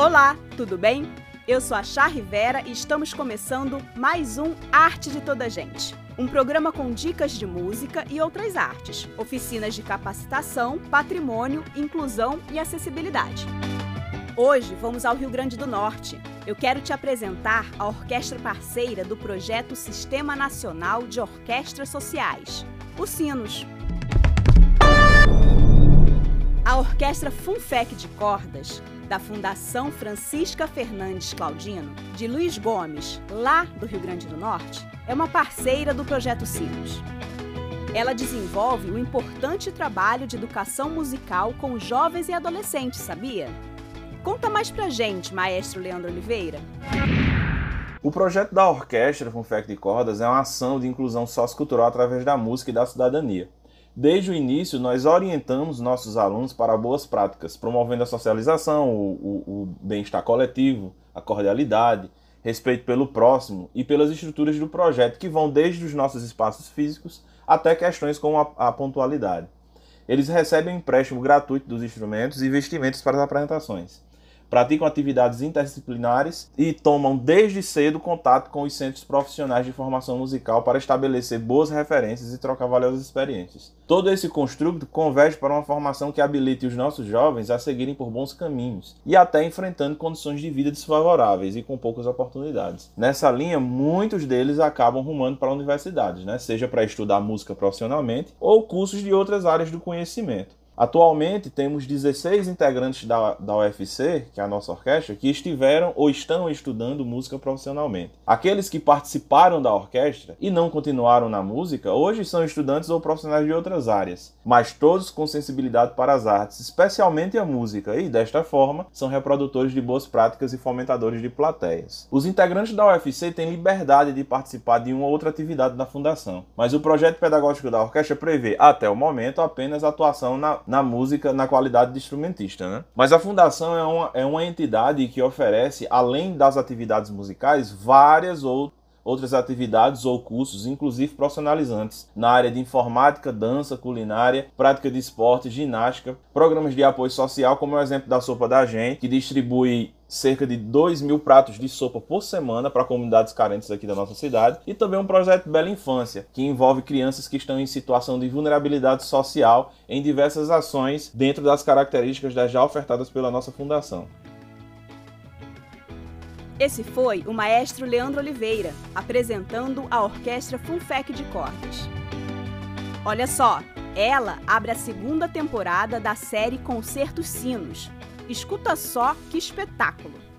Olá, tudo bem? Eu sou a Chá Rivera e estamos começando mais um Arte de Toda Gente. Um programa com dicas de música e outras artes, oficinas de capacitação, patrimônio, inclusão e acessibilidade. Hoje vamos ao Rio Grande do Norte. Eu quero te apresentar a orquestra parceira do projeto Sistema Nacional de Orquestras Sociais, o Sinos. A orquestra Funfec de Cordas da Fundação Francisca Fernandes Claudino, de Luiz Gomes, lá do Rio Grande do Norte, é uma parceira do Projeto Sinos. Ela desenvolve um importante trabalho de educação musical com jovens e adolescentes, sabia? Conta mais pra gente, maestro Leandro Oliveira. O projeto da Orquestra Funfec de Cordas é uma ação de inclusão sociocultural através da música e da cidadania. Desde o início, nós orientamos nossos alunos para boas práticas, promovendo a socialização, o, o, o bem-estar coletivo, a cordialidade, respeito pelo próximo e pelas estruturas do projeto, que vão desde os nossos espaços físicos até questões como a, a pontualidade. Eles recebem empréstimo gratuito dos instrumentos e investimentos para as apresentações praticam atividades interdisciplinares e tomam desde cedo contato com os centros profissionais de formação musical para estabelecer boas referências e trocar valiosas experiências. Todo esse construto converge para uma formação que habilite os nossos jovens a seguirem por bons caminhos e até enfrentando condições de vida desfavoráveis e com poucas oportunidades. Nessa linha, muitos deles acabam rumando para universidades, né? seja para estudar música profissionalmente ou cursos de outras áreas do conhecimento. Atualmente temos 16 integrantes da, da UFC, que é a nossa orquestra, que estiveram ou estão estudando música profissionalmente. Aqueles que participaram da orquestra e não continuaram na música, hoje são estudantes ou profissionais de outras áreas, mas todos com sensibilidade para as artes, especialmente a música, e desta forma são reprodutores de boas práticas e fomentadores de plateias. Os integrantes da UFC têm liberdade de participar de uma ou outra atividade da fundação, mas o projeto pedagógico da orquestra prevê, até o momento, apenas atuação na na música na qualidade de instrumentista, né? Mas a fundação é uma, é uma entidade que oferece, além das atividades musicais, várias outras outras atividades ou cursos, inclusive profissionalizantes, na área de informática, dança, culinária, prática de esporte, ginástica, programas de apoio social, como é o exemplo da Sopa da Gente, que distribui cerca de 2 mil pratos de sopa por semana para comunidades carentes aqui da nossa cidade e também um projeto Bela Infância, que envolve crianças que estão em situação de vulnerabilidade social em diversas ações dentro das características já ofertadas pela nossa fundação. Esse foi o maestro Leandro Oliveira, apresentando a Orquestra Funfec de Cordas. Olha só, ela abre a segunda temporada da série Concertos Sinos, Escuta só que espetáculo!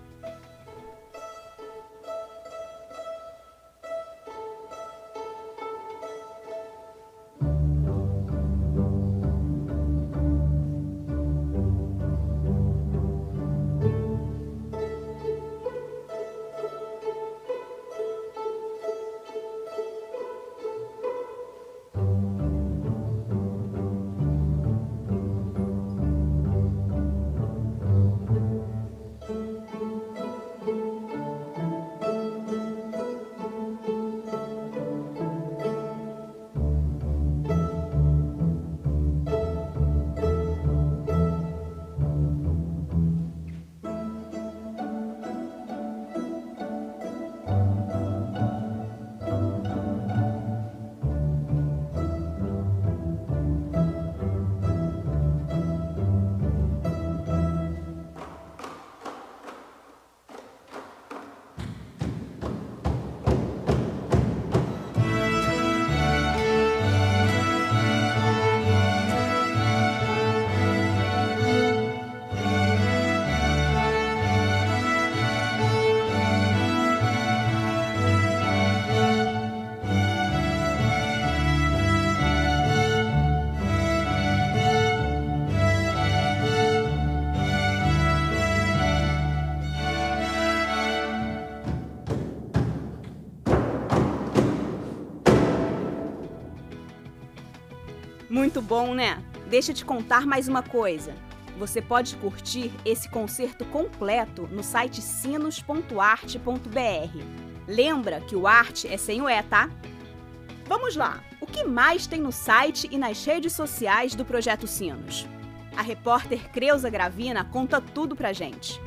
Muito bom, né? Deixa eu te contar mais uma coisa. Você pode curtir esse concerto completo no site sinos.arte.br. Lembra que o arte é sem o E, tá? Vamos lá! O que mais tem no site e nas redes sociais do Projeto Sinos? A repórter Creuza Gravina conta tudo pra gente.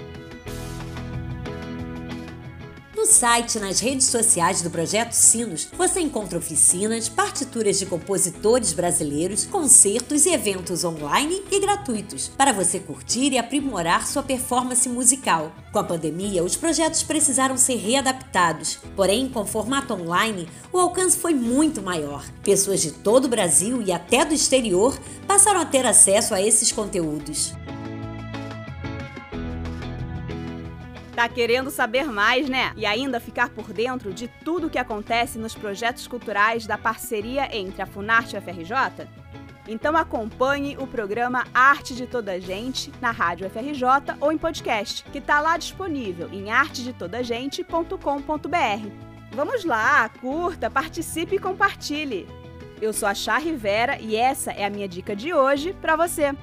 No site e nas redes sociais do Projeto Sinos, você encontra oficinas, partituras de compositores brasileiros, concertos e eventos online e gratuitos para você curtir e aprimorar sua performance musical. Com a pandemia, os projetos precisaram ser readaptados, porém, com formato online, o alcance foi muito maior. Pessoas de todo o Brasil e até do exterior passaram a ter acesso a esses conteúdos. Tá querendo saber mais, né? E ainda ficar por dentro de tudo o que acontece nos projetos culturais da parceria entre a Funarte e a FRJ? Então acompanhe o programa Arte de Toda Gente na Rádio FRJ ou em podcast, que está lá disponível em artedetodagente.com.br. Vamos lá, curta, participe e compartilhe. Eu sou a Chá Rivera e essa é a minha dica de hoje para você.